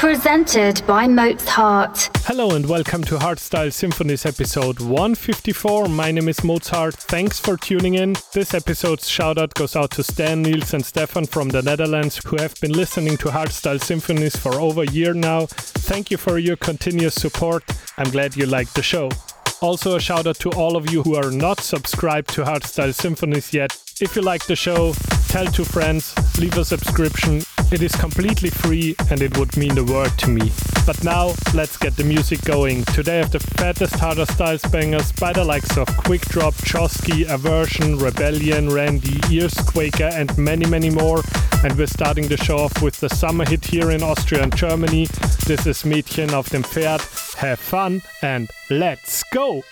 presented by Mozhart. Hello and welcome to Hardstyle Symphonies episode 154. My name is Mozhart. Thanks for tuning in. This episode's shout out goes out to Stan, Niels, and Stefan from the Netherlands who have been listening to Hardstyle Symphonies for over a year now. Thank you for your continuous support. I'm glad you liked the show. Also, a shout out to all of you who are not subscribed to Hardstyle Symphonies yet. If you like the show, tell two friends, leave a subscription. It is completely free and it would mean the world to me. But now, let's get the music going. Today I have the fattest harder styles bangers by the likes of Quick Drop, Joscy, Aversion, Rebelion, Ran-D, Ears Quaker, and many, many more. And we're starting the show off with the summer hit here in Austria and Germany. This is Mädchen auf dem Pferd. Have fun and let's go!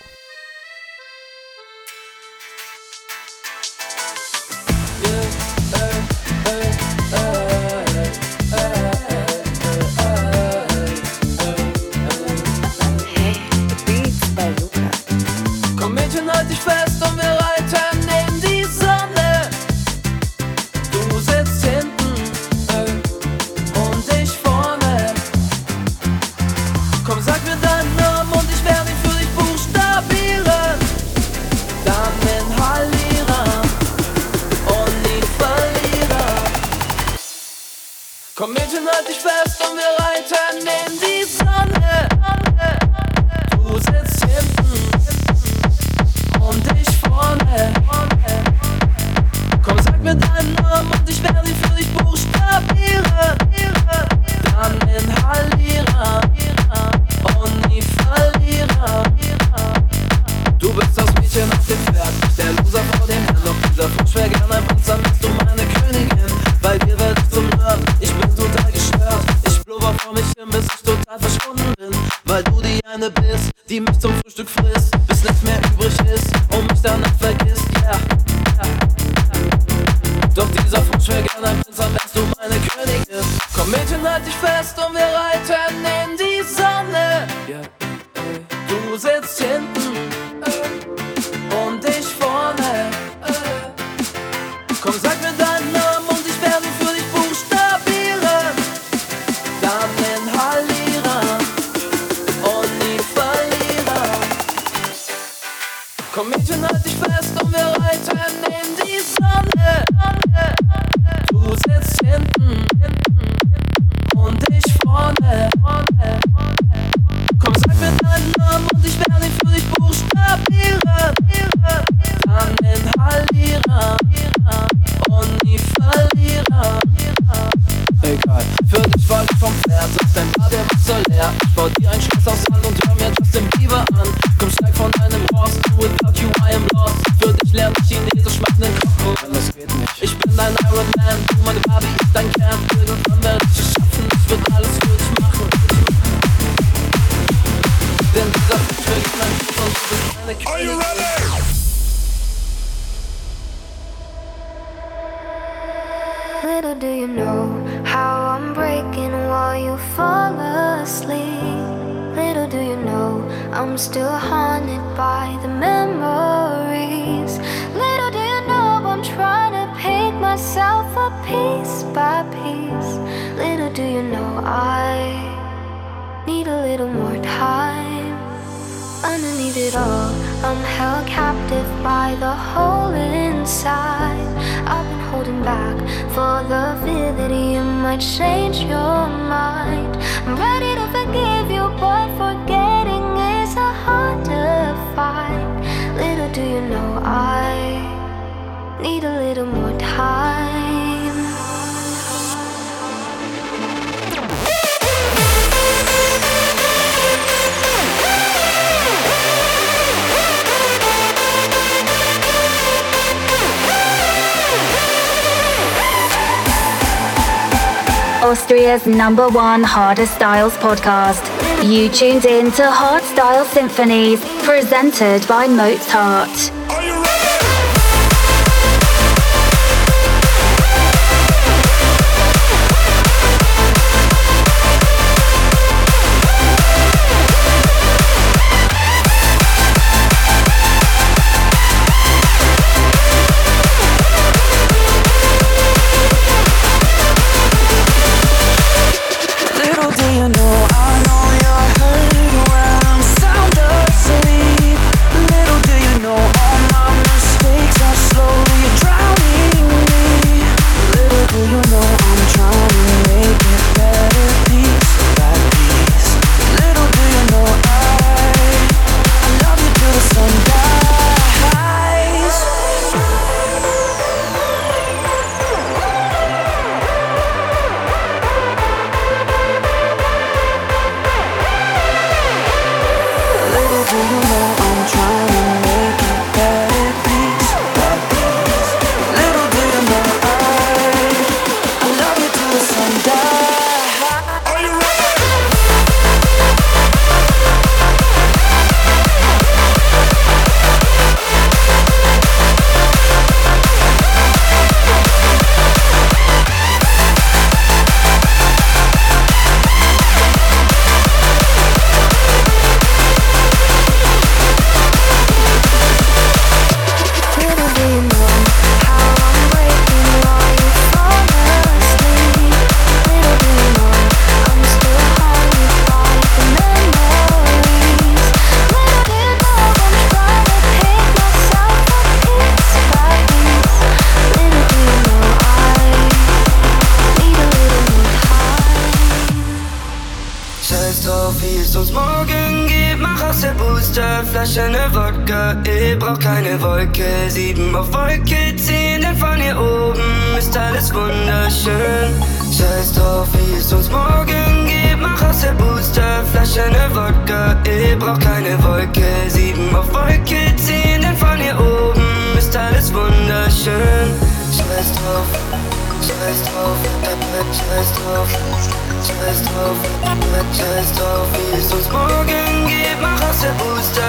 Haunted by the memories. Little do you know I'm trying to pick myself up piece by piece. Little do you know I need a little more time. Underneath it all, I'm held captive by the hole inside. I've been holding back for the fear that you might change your mind. I'm ready to forgive you, but forgetting do you know I need a little more time? Austria's number one hard styles podcast. You tuned in to Hard Style Symphonies presented by Mozhart. Scheiß drauf, wie es uns morgen geht. Mach aus der Booster, Flasche ne Wodka. Ich brauch keine Wolke, sieben auf Wolke zehn. Denn von hier oben ist alles wunderschön. Scheiß drauf, wie es uns morgen geht. Mach aus der Booster, Flasche ne Wodka. Ich brauch keine Wolke, sieben auf Wolke zehn. Denn von hier oben ist alles wunderschön. Scheiß drauf. just off, I just off, just off, I just off. We used to smoke and get my hustle booster,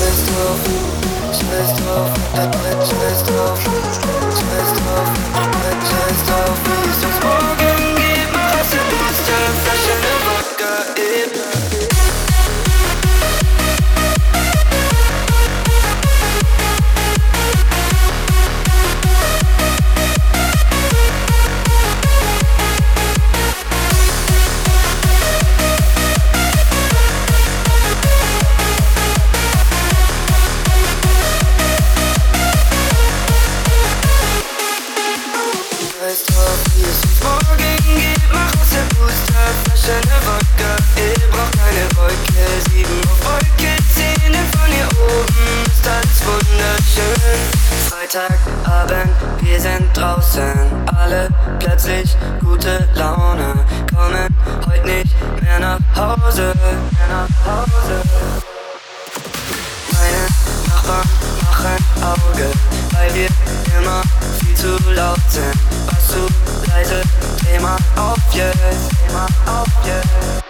Let's go. off, just off, just off, just off, just off. Freitagabend, wir sind draußen. Alle plötzlich gute Laune. Kommen heute nicht mehr nach Hause. Mehr nach Hause. Meine Nachbarn machen Auge, weil wir immer viel zu laut sind. Was zu leise, Thema auf jetzt, Thema auf jetzt.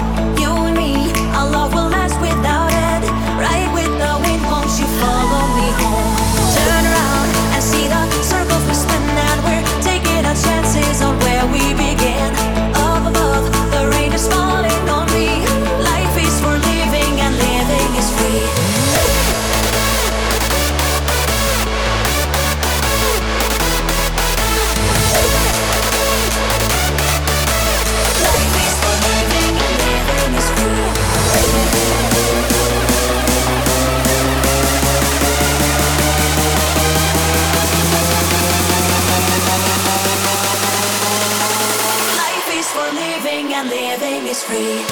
living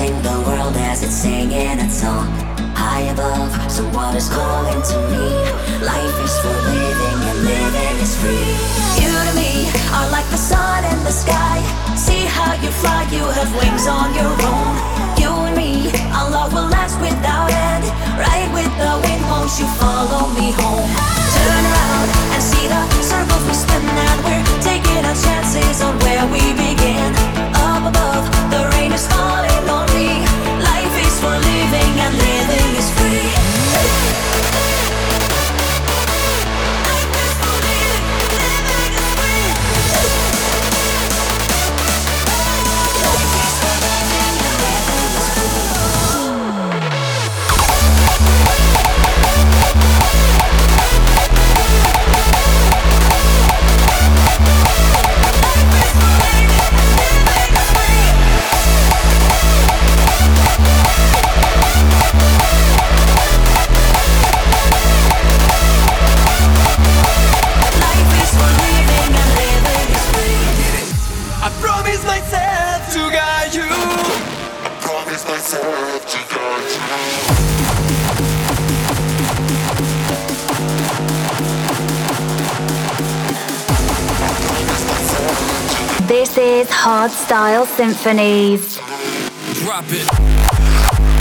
watching the world as it's singing its song. High above, someone is calling to me. Life is for living and living is free. You to me are like the sun in the sky. See how you fly, you have wings on your own. You and me, our love will last without end. Right with the wind, won't you follow me home? Turn around and see the circles we spin, and we're taking our chances on where we begin. Above, the rain is falling on me. Life is for living and living This is Hardstyle Symphonies. Drop it.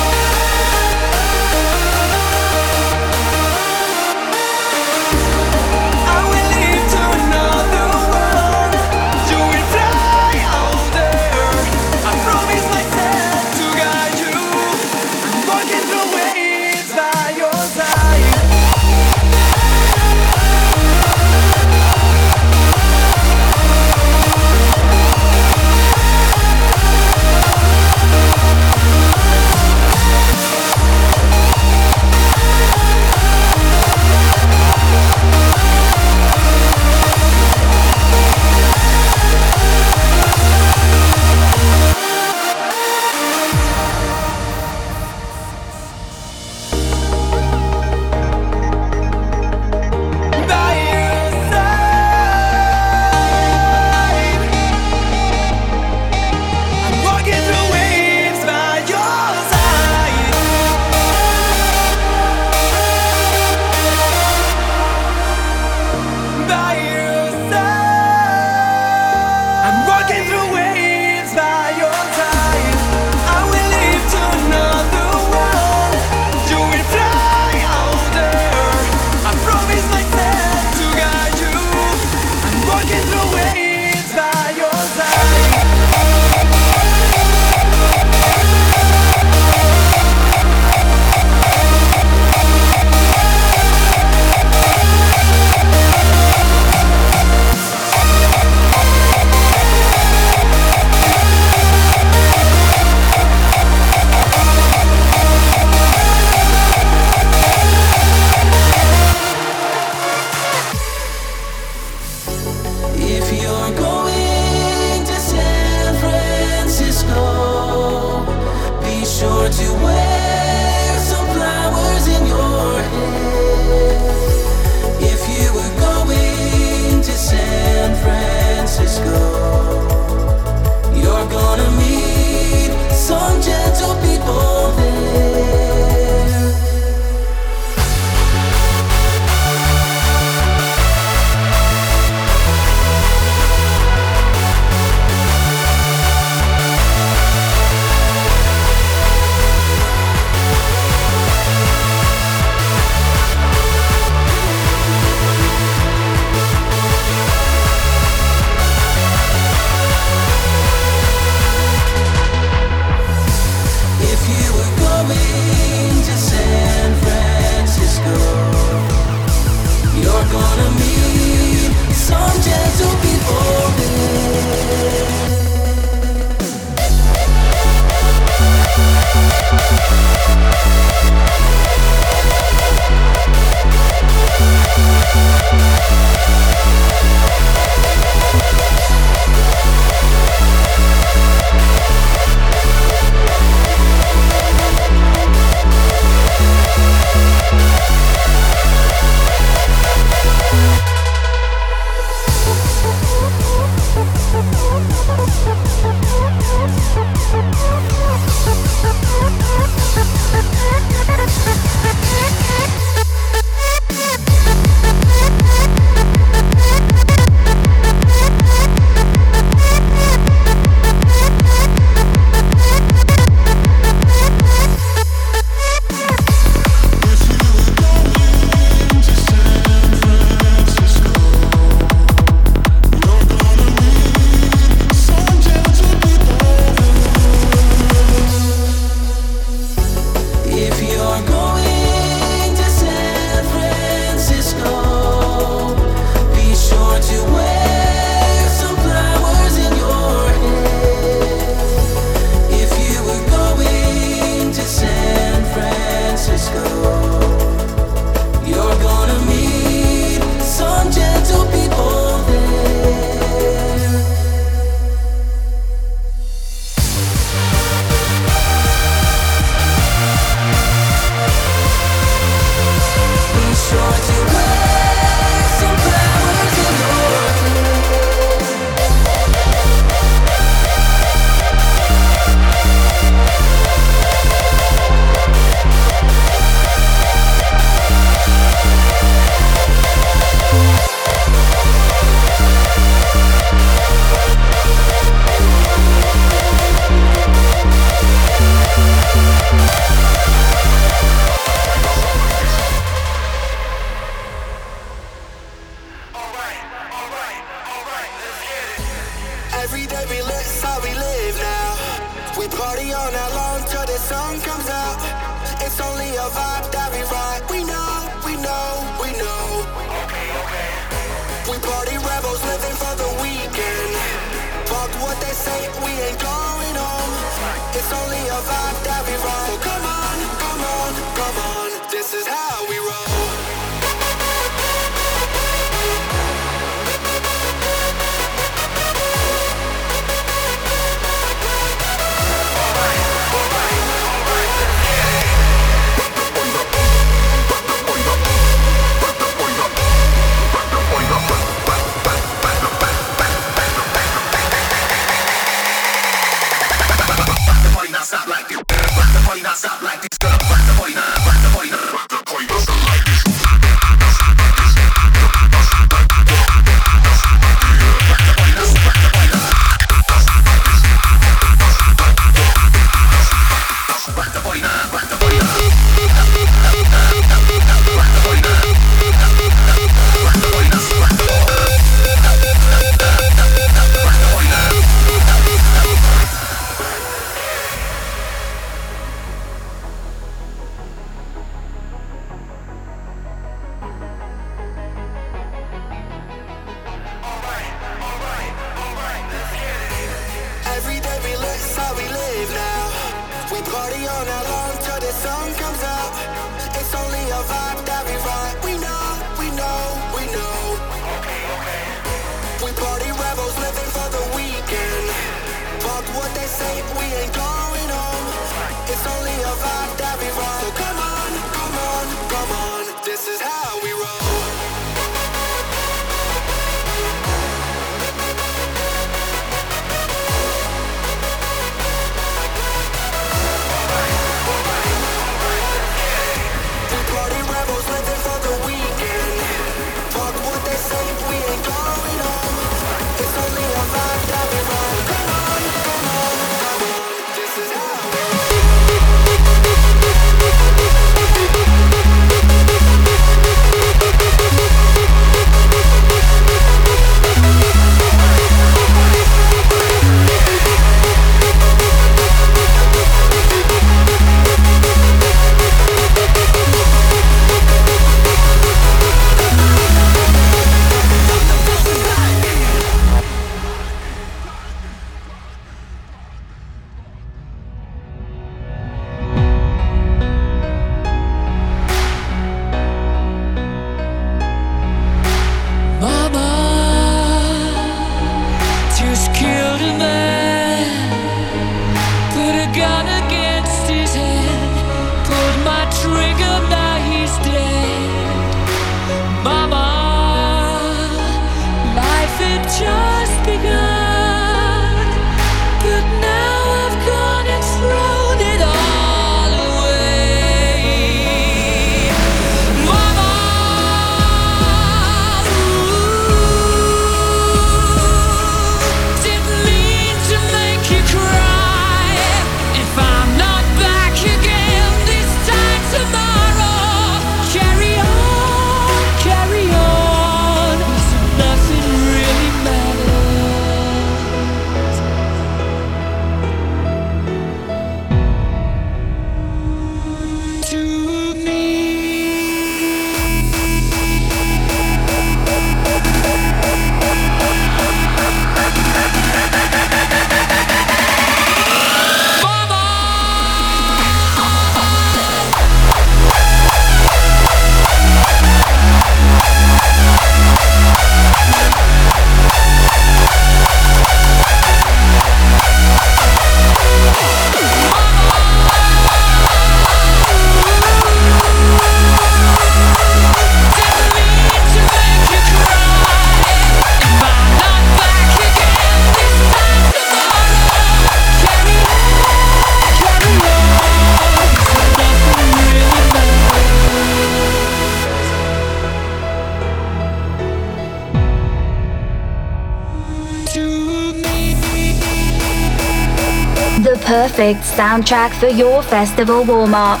soundtrack for your festival warm up.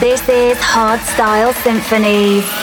This is Hardstyle Symphonies.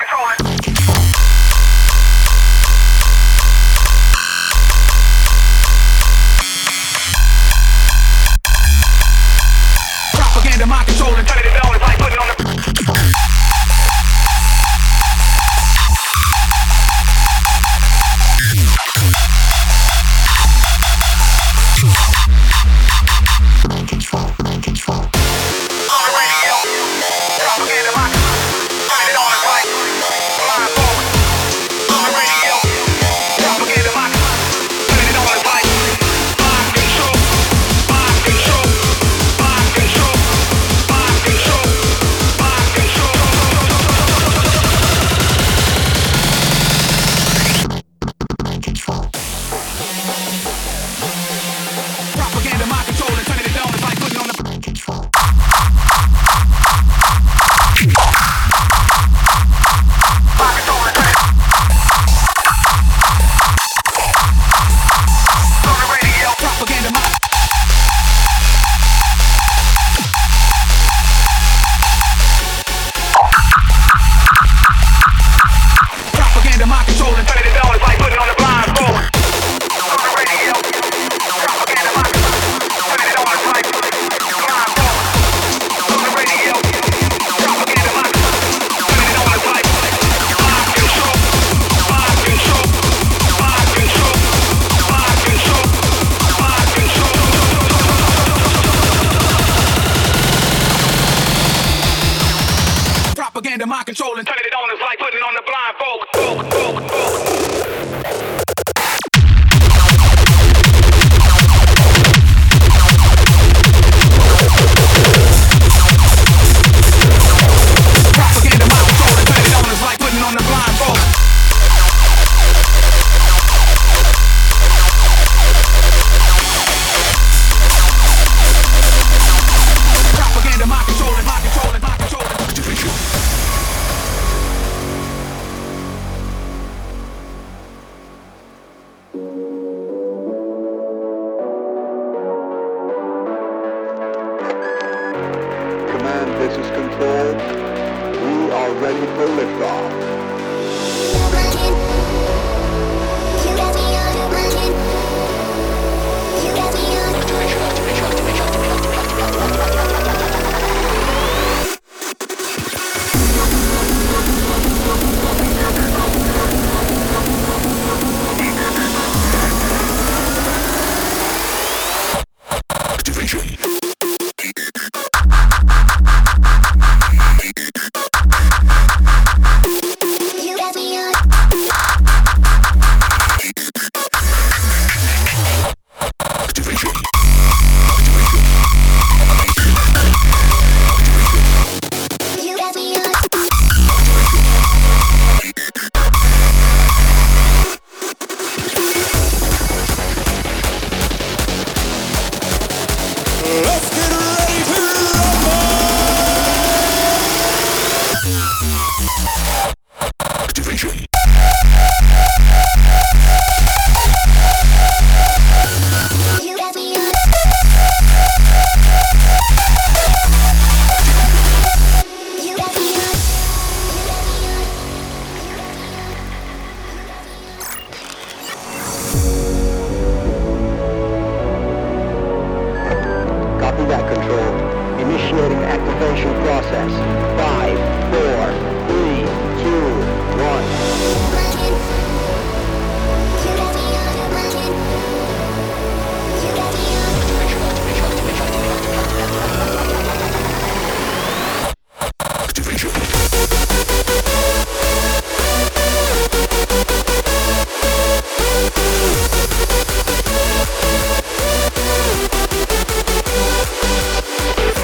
Controlling,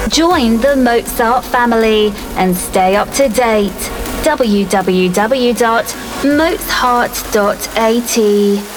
Join the Mozhart family and stay up to date. www.mozhart.at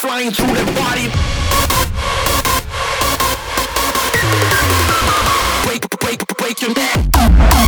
flying through the body. Break, break, break your neck.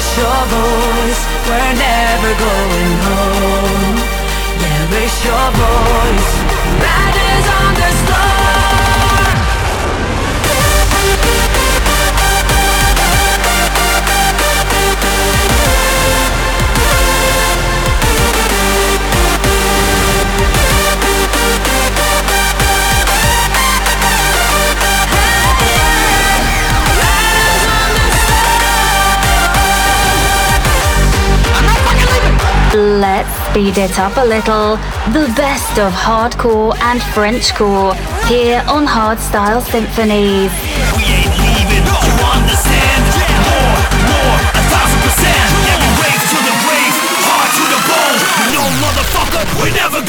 Raise your voice, we're never going home. Yeah, raise your voice. Riders on Let's speed it up a little. The best of hardcore and Frenchcore here on Hardstyle Symphonies. We ain't leaving, you understand? More, more, a thousand percent. We the hard to the bone. Motherfucker, we're never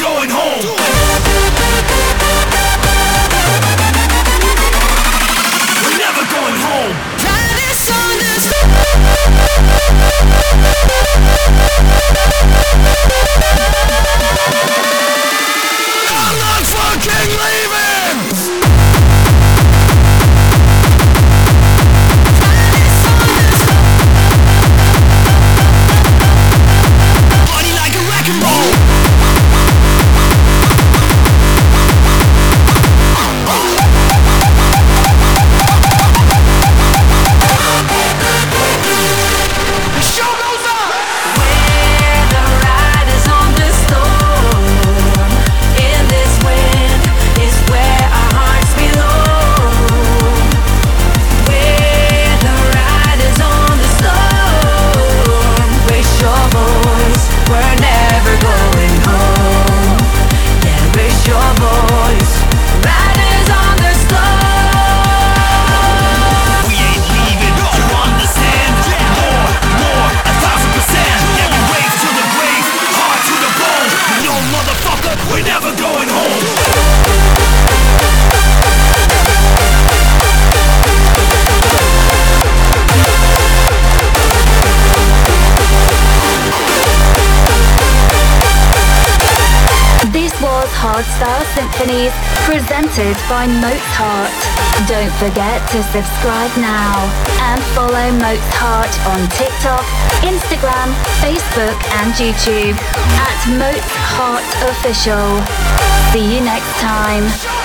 by Mozhart. Don't forget to subscribe now and follow Mozhart on TikTok, Instagram, Facebook, and YouTube at Mozhart Official. See you next time.